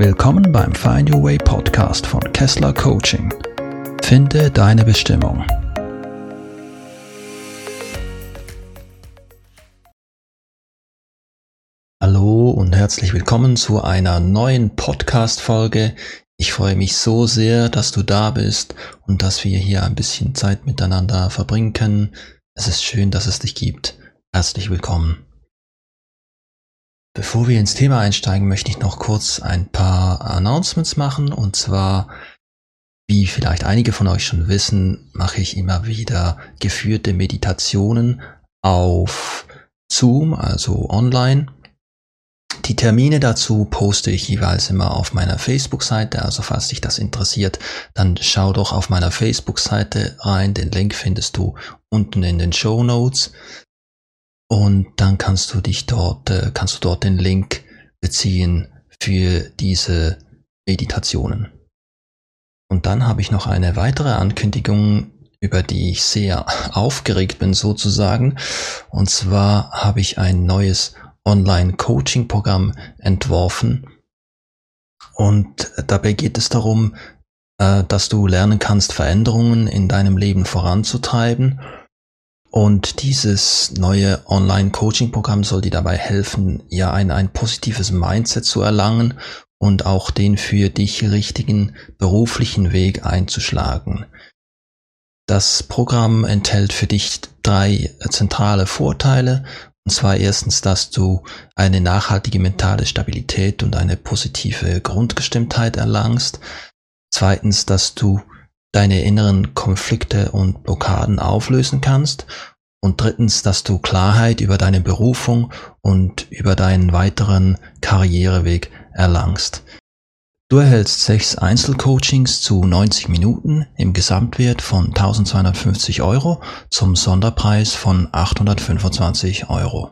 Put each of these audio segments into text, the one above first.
Willkommen beim Find Your Way Podcast von Kessler Coaching. Finde deine Bestimmung. Hallo und herzlich willkommen zu einer neuen Podcast-Folge. Ich freue mich so sehr, dass du da bist und dass wir hier ein bisschen Zeit miteinander verbringen können. Es ist schön, dass es dich gibt. Herzlich willkommen. Bevor wir ins Thema einsteigen, möchte ich noch kurz ein paar Announcements machen. Und zwar, wie vielleicht einige von euch schon wissen, mache ich immer wieder geführte Meditationen auf Zoom, also online. Die Termine dazu poste ich jeweils immer auf meiner Facebook-Seite, also falls dich das interessiert, dann schau doch auf meiner Facebook-Seite rein. Den Link findest du unten in den Show Notes und dann kannst du dich dort, äh, kannst du dort den Link beziehen für diese Meditationen. Und dann habe ich noch eine weitere Ankündigung, über die ich sehr aufgeregt bin sozusagen. Und zwar habe ich ein neues Online-Coaching-Programm entworfen. Und dabei geht es darum, äh, dass du lernen kannst, Veränderungen in deinem Leben voranzutreiben und dieses neue Online-Coaching-Programm soll dir dabei helfen, ja ein, ein positives Mindset zu erlangen und auch den für dich richtigen beruflichen Weg einzuschlagen. Das Programm enthält für dich drei zentrale Vorteile. Und zwar erstens, dass du eine nachhaltige mentale Stabilität und eine positive Grundgestimmtheit erlangst. Zweitens, dass du deine inneren Konflikte und Blockaden auflösen kannst. Und drittens, dass du Klarheit über deine Berufung und über deinen weiteren Karriereweg erlangst. Du erhältst sechs Einzelcoachings zu 90 Minuten im Gesamtwert von 1250 Euro zum Sonderpreis von 825 Euro.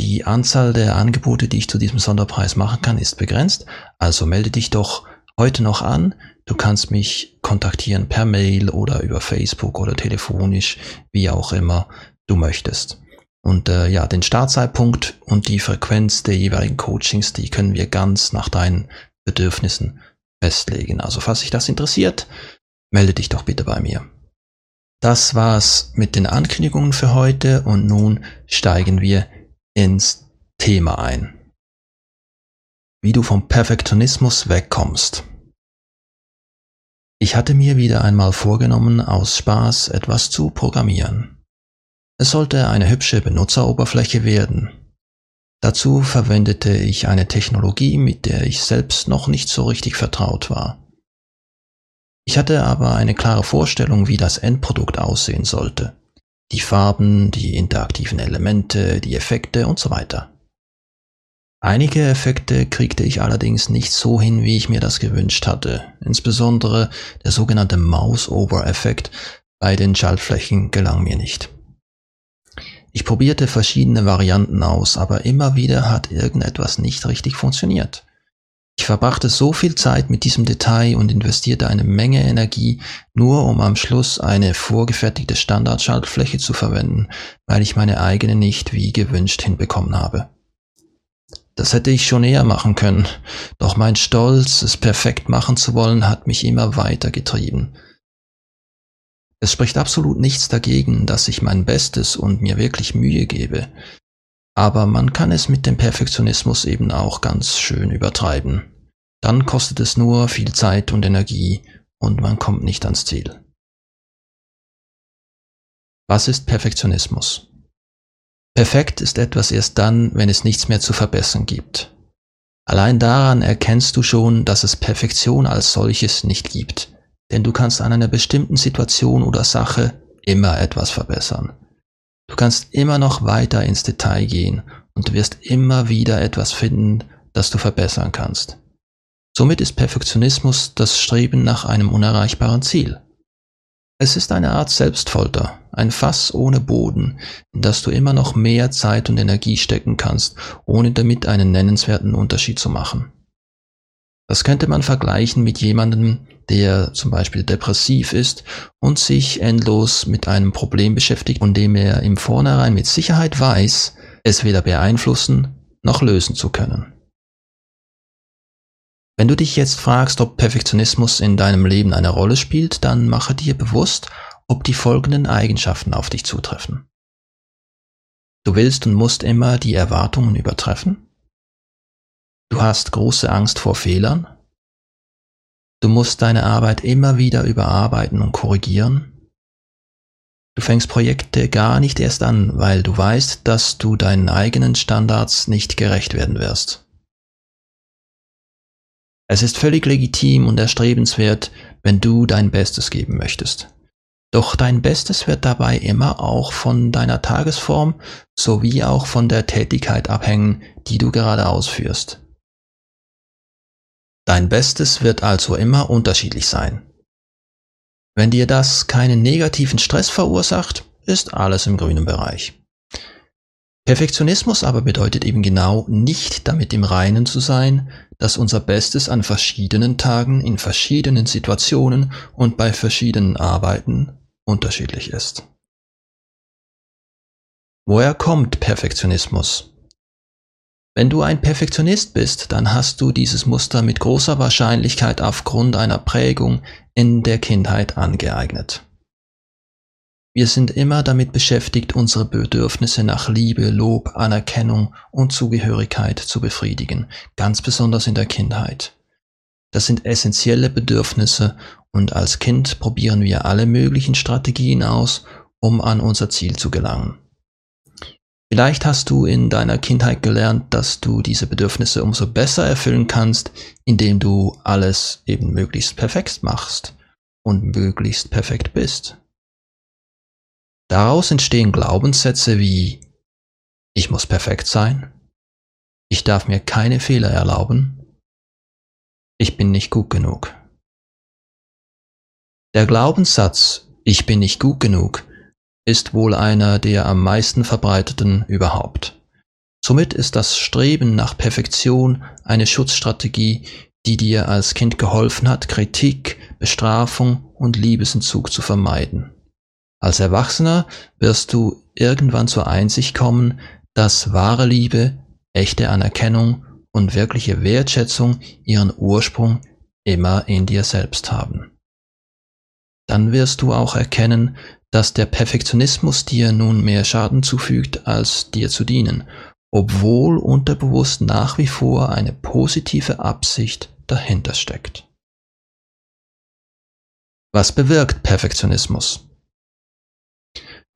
Die Anzahl der Angebote, die ich zu diesem Sonderpreis machen kann, ist begrenzt, also melde dich doch heute noch an. Du kannst mich kontaktieren per Mail oder über Facebook oder telefonisch, wie auch immer du möchtest. Und äh, ja, den Startzeitpunkt und die Frequenz der jeweiligen Coachings, die können wir ganz nach deinen Bedürfnissen festlegen. Also falls dich das interessiert, melde dich doch bitte bei mir. Das war's mit den Ankündigungen für heute und nun steigen wir ins Thema ein. Wie du vom Perfektionismus wegkommst. Ich hatte mir wieder einmal vorgenommen, aus Spaß etwas zu programmieren. Es sollte eine hübsche Benutzeroberfläche werden. Dazu verwendete ich eine Technologie, mit der ich selbst noch nicht so richtig vertraut war. Ich hatte aber eine klare Vorstellung, wie das Endprodukt aussehen sollte. Die Farben, die interaktiven Elemente, die Effekte und so weiter. Einige Effekte kriegte ich allerdings nicht so hin, wie ich mir das gewünscht hatte. Insbesondere der sogenannte Mouse-Over-Effekt bei den Schaltflächen gelang mir nicht. Ich probierte verschiedene Varianten aus, aber immer wieder hat irgendetwas nicht richtig funktioniert. Ich verbrachte so viel Zeit mit diesem Detail und investierte eine Menge Energie, nur um am Schluss eine vorgefertigte Standardschaltfläche zu verwenden, weil ich meine eigene nicht wie gewünscht hinbekommen habe. Das hätte ich schon eher machen können, doch mein Stolz, es perfekt machen zu wollen, hat mich immer weiter getrieben. Es spricht absolut nichts dagegen, dass ich mein Bestes und mir wirklich Mühe gebe, aber man kann es mit dem Perfektionismus eben auch ganz schön übertreiben. Dann kostet es nur viel Zeit und Energie und man kommt nicht ans Ziel. Was ist Perfektionismus? Perfekt ist etwas erst dann, wenn es nichts mehr zu verbessern gibt. Allein daran erkennst du schon, dass es Perfektion als solches nicht gibt, denn du kannst an einer bestimmten Situation oder Sache immer etwas verbessern. Du kannst immer noch weiter ins Detail gehen und wirst immer wieder etwas finden, das du verbessern kannst. Somit ist Perfektionismus das Streben nach einem unerreichbaren Ziel. Es ist eine Art Selbstfolter, ein Fass ohne Boden, in das du immer noch mehr Zeit und Energie stecken kannst, ohne damit einen nennenswerten Unterschied zu machen. Das könnte man vergleichen mit jemandem, der zum Beispiel depressiv ist und sich endlos mit einem Problem beschäftigt, von dem er im Vornherein mit Sicherheit weiß, es weder beeinflussen noch lösen zu können. Wenn du dich jetzt fragst, ob Perfektionismus in deinem Leben eine Rolle spielt, dann mache dir bewusst, ob die folgenden Eigenschaften auf dich zutreffen. Du willst und musst immer die Erwartungen übertreffen. Du hast große Angst vor Fehlern. Du musst deine Arbeit immer wieder überarbeiten und korrigieren. Du fängst Projekte gar nicht erst an, weil du weißt, dass du deinen eigenen Standards nicht gerecht werden wirst. Es ist völlig legitim und erstrebenswert, wenn du dein Bestes geben möchtest. Doch dein Bestes wird dabei immer auch von deiner Tagesform sowie auch von der Tätigkeit abhängen, die du gerade ausführst. Dein Bestes wird also immer unterschiedlich sein. Wenn dir das keinen negativen Stress verursacht, ist alles im grünen Bereich. Perfektionismus aber bedeutet eben genau nicht damit im Reinen zu sein, dass unser Bestes an verschiedenen Tagen, in verschiedenen Situationen und bei verschiedenen Arbeiten unterschiedlich ist. Woher kommt Perfektionismus? Wenn du ein Perfektionist bist, dann hast du dieses Muster mit großer Wahrscheinlichkeit aufgrund einer Prägung in der Kindheit angeeignet. Wir sind immer damit beschäftigt, unsere Bedürfnisse nach Liebe, Lob, Anerkennung und Zugehörigkeit zu befriedigen, ganz besonders in der Kindheit. Das sind essentielle Bedürfnisse und als Kind probieren wir alle möglichen Strategien aus, um an unser Ziel zu gelangen. Vielleicht hast du in deiner Kindheit gelernt, dass du diese Bedürfnisse umso besser erfüllen kannst, indem du alles eben möglichst perfekt machst und möglichst perfekt bist. Daraus entstehen Glaubenssätze wie ich muss perfekt sein, ich darf mir keine Fehler erlauben, ich bin nicht gut genug. Der Glaubenssatz ich bin nicht gut genug ist wohl einer der am meisten verbreiteten überhaupt. Somit ist das Streben nach Perfektion eine Schutzstrategie, die dir als Kind geholfen hat, Kritik, Bestrafung und Liebesentzug zu vermeiden. Als Erwachsener wirst du irgendwann zur Einsicht kommen, dass wahre Liebe, echte Anerkennung und wirkliche Wertschätzung ihren Ursprung immer in dir selbst haben. Dann wirst du auch erkennen, dass der Perfektionismus dir nun mehr Schaden zufügt, als dir zu dienen, obwohl unterbewusst nach wie vor eine positive Absicht dahinter steckt. Was bewirkt Perfektionismus?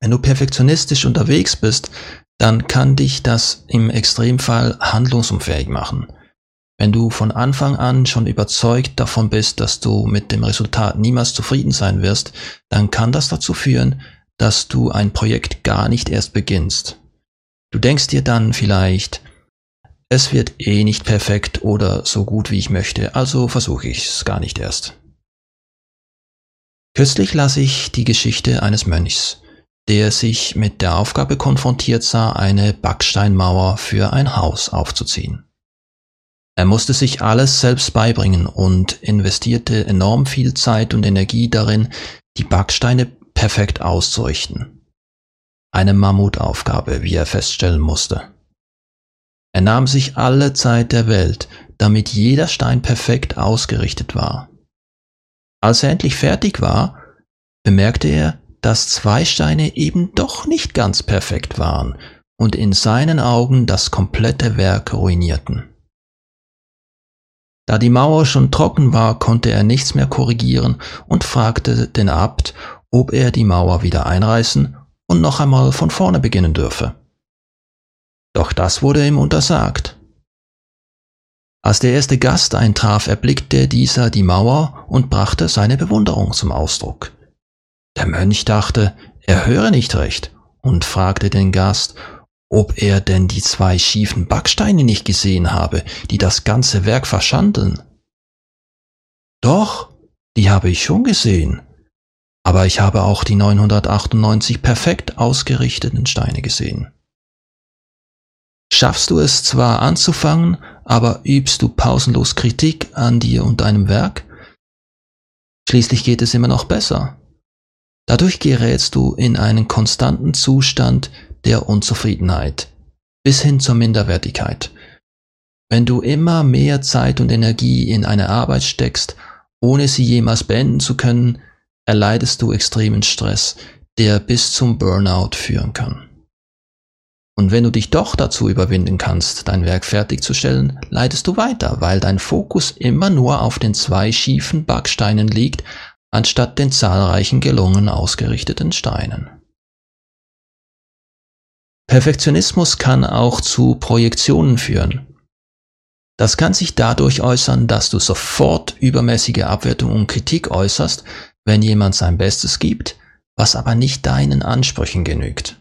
Wenn du perfektionistisch unterwegs bist, dann kann dich das im Extremfall handlungsunfähig machen. Wenn du von Anfang an schon überzeugt davon bist, dass du mit dem Resultat niemals zufrieden sein wirst, dann kann das dazu führen, dass du ein Projekt gar nicht erst beginnst. Du denkst dir dann vielleicht, es wird eh nicht perfekt oder so gut wie ich möchte, also versuche ich es gar nicht erst. Kürzlich las ich die Geschichte eines Mönchs, der sich mit der Aufgabe konfrontiert sah, eine Backsteinmauer für ein Haus aufzuziehen. Er musste sich alles selbst beibringen und investierte enorm viel Zeit und Energie darin, die Backsteine perfekt auszurichten. Eine Mammutaufgabe, wie er feststellen musste. Er nahm sich alle Zeit der Welt, damit jeder Stein perfekt ausgerichtet war. Als er endlich fertig war, bemerkte er, dass zwei Steine eben doch nicht ganz perfekt waren und in seinen Augen das komplette Werk ruinierten. Da die Mauer schon trocken war, konnte er nichts mehr korrigieren und fragte den Abt, ob er die Mauer wieder einreißen und noch einmal von vorne beginnen dürfe. Doch das wurde ihm untersagt. Als der erste Gast eintraf, erblickte dieser die Mauer und brachte seine Bewunderung zum Ausdruck. Der Mönch dachte, er höre nicht recht und fragte den Gast, ob er denn die zwei schiefen Backsteine nicht gesehen habe, die das ganze Werk verschandeln. Doch, die habe ich schon gesehen, aber ich habe auch die 998 perfekt ausgerichteten Steine gesehen. Schaffst du es zwar anzufangen, aber übst du pausenlos Kritik an dir und deinem Werk? Schließlich geht es immer noch besser. Dadurch gerätst du in einen konstanten Zustand der Unzufriedenheit bis hin zur Minderwertigkeit. Wenn du immer mehr Zeit und Energie in eine Arbeit steckst, ohne sie jemals beenden zu können, erleidest du extremen Stress, der bis zum Burnout führen kann. Und wenn du dich doch dazu überwinden kannst, dein Werk fertigzustellen, leitest du weiter, weil dein Fokus immer nur auf den zwei schiefen Backsteinen liegt, anstatt den zahlreichen gelungen ausgerichteten Steinen. Perfektionismus kann auch zu Projektionen führen. Das kann sich dadurch äußern, dass du sofort übermäßige Abwertung und Kritik äußerst, wenn jemand sein Bestes gibt, was aber nicht deinen Ansprüchen genügt.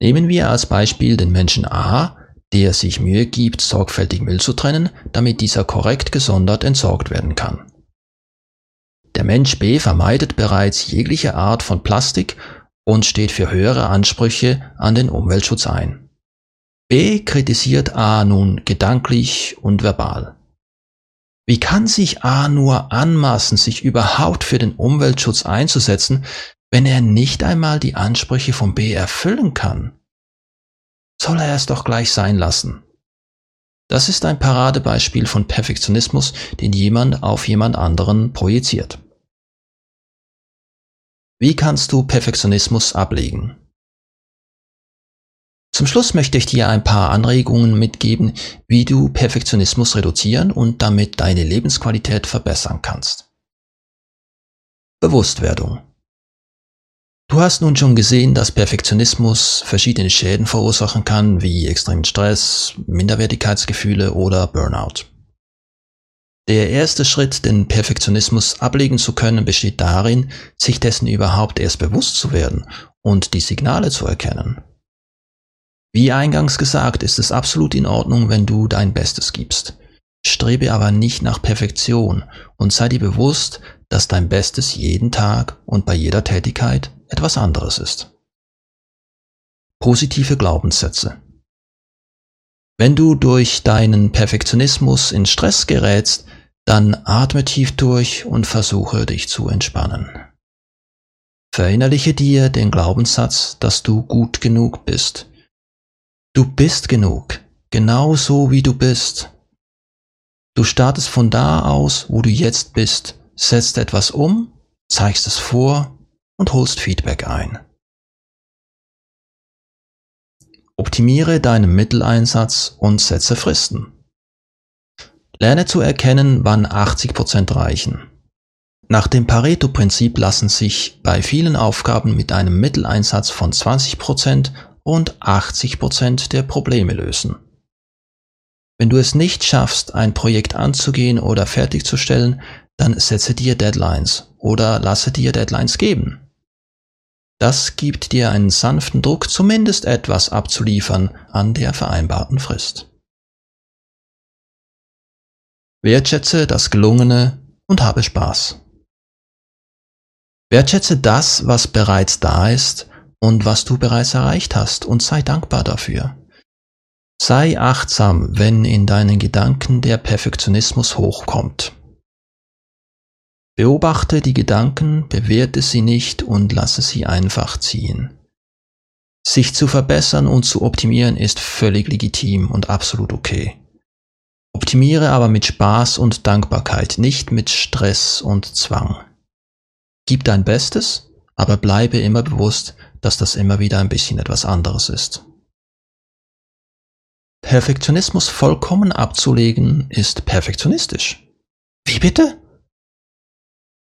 Nehmen wir als Beispiel den Menschen A, der sich Mühe gibt, sorgfältig Müll zu trennen, damit dieser korrekt gesondert entsorgt werden kann. Der Mensch B vermeidet bereits jegliche Art von Plastik und steht für höhere Ansprüche an den Umweltschutz ein. B kritisiert A nun gedanklich und verbal. Wie kann sich A nur anmaßen, sich überhaupt für den Umweltschutz einzusetzen, wenn er nicht einmal die Ansprüche von B erfüllen kann? Soll er es doch gleich sein lassen. Das ist ein Paradebeispiel von Perfektionismus, den jemand auf jemand anderen projiziert. Wie kannst du Perfektionismus ablegen? Zum Schluss möchte ich dir ein paar Anregungen mitgeben, wie du Perfektionismus reduzieren und damit deine Lebensqualität verbessern kannst. Bewusstwerdung. Du hast nun schon gesehen, dass Perfektionismus verschiedene Schäden verursachen kann, wie extremen Stress, Minderwertigkeitsgefühle oder Burnout. Der erste Schritt, den Perfektionismus ablegen zu können, besteht darin, sich dessen überhaupt erst bewusst zu werden und die Signale zu erkennen. Wie eingangs gesagt, ist es absolut in Ordnung, wenn du dein Bestes gibst. Strebe aber nicht nach Perfektion und sei dir bewusst, dass dein Bestes jeden Tag und bei jeder Tätigkeit etwas anderes ist. Positive Glaubenssätze. Wenn du durch deinen Perfektionismus in Stress gerätst, dann atme tief durch und versuche dich zu entspannen. Verinnerliche dir den Glaubenssatz, dass du gut genug bist. Du bist genug, genau so wie du bist. Du startest von da aus, wo du jetzt bist, setzt etwas um, zeigst es vor und holst Feedback ein. Optimiere deinen Mitteleinsatz und setze Fristen. Lerne zu erkennen, wann 80% reichen. Nach dem Pareto-Prinzip lassen sich bei vielen Aufgaben mit einem Mitteleinsatz von 20% und 80% der Probleme lösen. Wenn du es nicht schaffst, ein Projekt anzugehen oder fertigzustellen, dann setze dir Deadlines oder lasse dir Deadlines geben. Das gibt dir einen sanften Druck, zumindest etwas abzuliefern an der vereinbarten Frist. Wertschätze das Gelungene und habe Spaß. Wertschätze das, was bereits da ist und was du bereits erreicht hast und sei dankbar dafür. Sei achtsam, wenn in deinen Gedanken der Perfektionismus hochkommt. Beobachte die Gedanken, bewerte sie nicht und lasse sie einfach ziehen. Sich zu verbessern und zu optimieren ist völlig legitim und absolut okay. Optimiere aber mit Spaß und Dankbarkeit, nicht mit Stress und Zwang. Gib dein Bestes, aber bleibe immer bewusst, dass das immer wieder ein bisschen etwas anderes ist. Perfektionismus vollkommen abzulegen ist perfektionistisch. Wie bitte?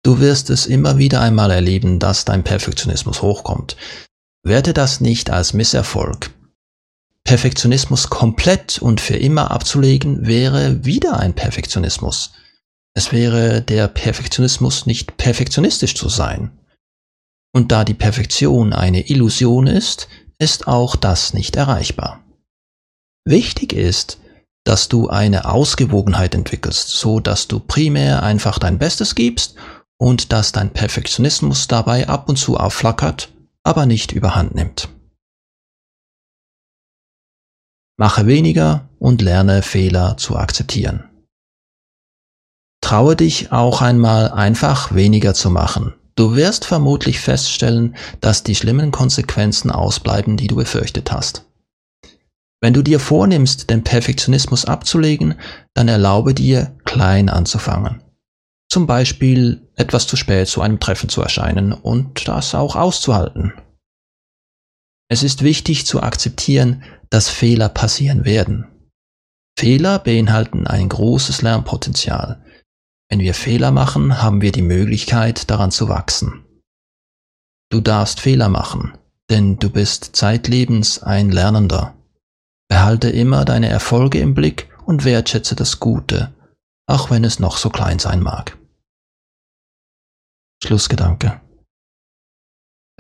Du wirst es immer wieder einmal erleben, dass dein Perfektionismus hochkommt. Werte das nicht als Misserfolg, Perfektionismus komplett und für immer abzulegen, wäre wieder ein Perfektionismus. Es wäre der Perfektionismus nicht perfektionistisch zu sein. Und da die Perfektion eine Illusion ist, ist auch das nicht erreichbar. Wichtig ist, dass du eine Ausgewogenheit entwickelst, so dass du primär einfach dein Bestes gibst und dass dein Perfektionismus dabei ab und zu aufflackert, aber nicht überhand nimmt. Mache weniger und lerne Fehler zu akzeptieren. Traue dich auch einmal einfach weniger zu machen. Du wirst vermutlich feststellen, dass die schlimmen Konsequenzen ausbleiben, die du befürchtet hast. Wenn du dir vornimmst, den Perfektionismus abzulegen, dann erlaube dir, klein anzufangen. Zum Beispiel etwas zu spät zu einem Treffen zu erscheinen und das auch auszuhalten. Es ist wichtig zu akzeptieren, dass Fehler passieren werden. Fehler beinhalten ein großes Lernpotenzial. Wenn wir Fehler machen, haben wir die Möglichkeit, daran zu wachsen. Du darfst Fehler machen, denn du bist zeitlebens ein Lernender. Behalte immer deine Erfolge im Blick und wertschätze das Gute, auch wenn es noch so klein sein mag. Schlussgedanke.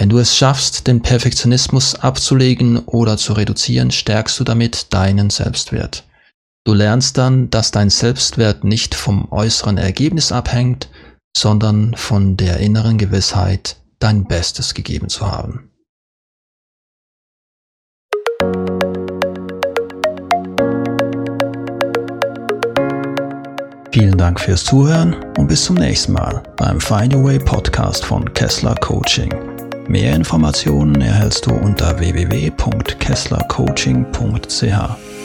Wenn du es schaffst, den Perfektionismus abzulegen oder zu reduzieren, stärkst du damit deinen Selbstwert. Du lernst dann, dass dein Selbstwert nicht vom äußeren Ergebnis abhängt, sondern von der inneren Gewissheit, dein Bestes gegeben zu haben. Vielen Dank fürs Zuhören und bis zum nächsten Mal beim Find Your Way Podcast von Kessler Coaching. Mehr Informationen erhältst du unter www.kesslercoaching.ch.